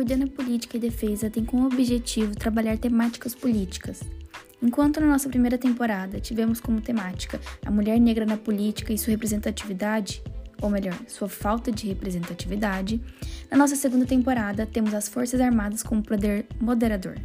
Coordenar Política e Defesa tem como objetivo trabalhar temáticas políticas. Enquanto na nossa primeira temporada tivemos como temática a mulher negra na política e sua representatividade, ou melhor, sua falta de representatividade, na nossa segunda temporada temos as Forças Armadas como poder moderador.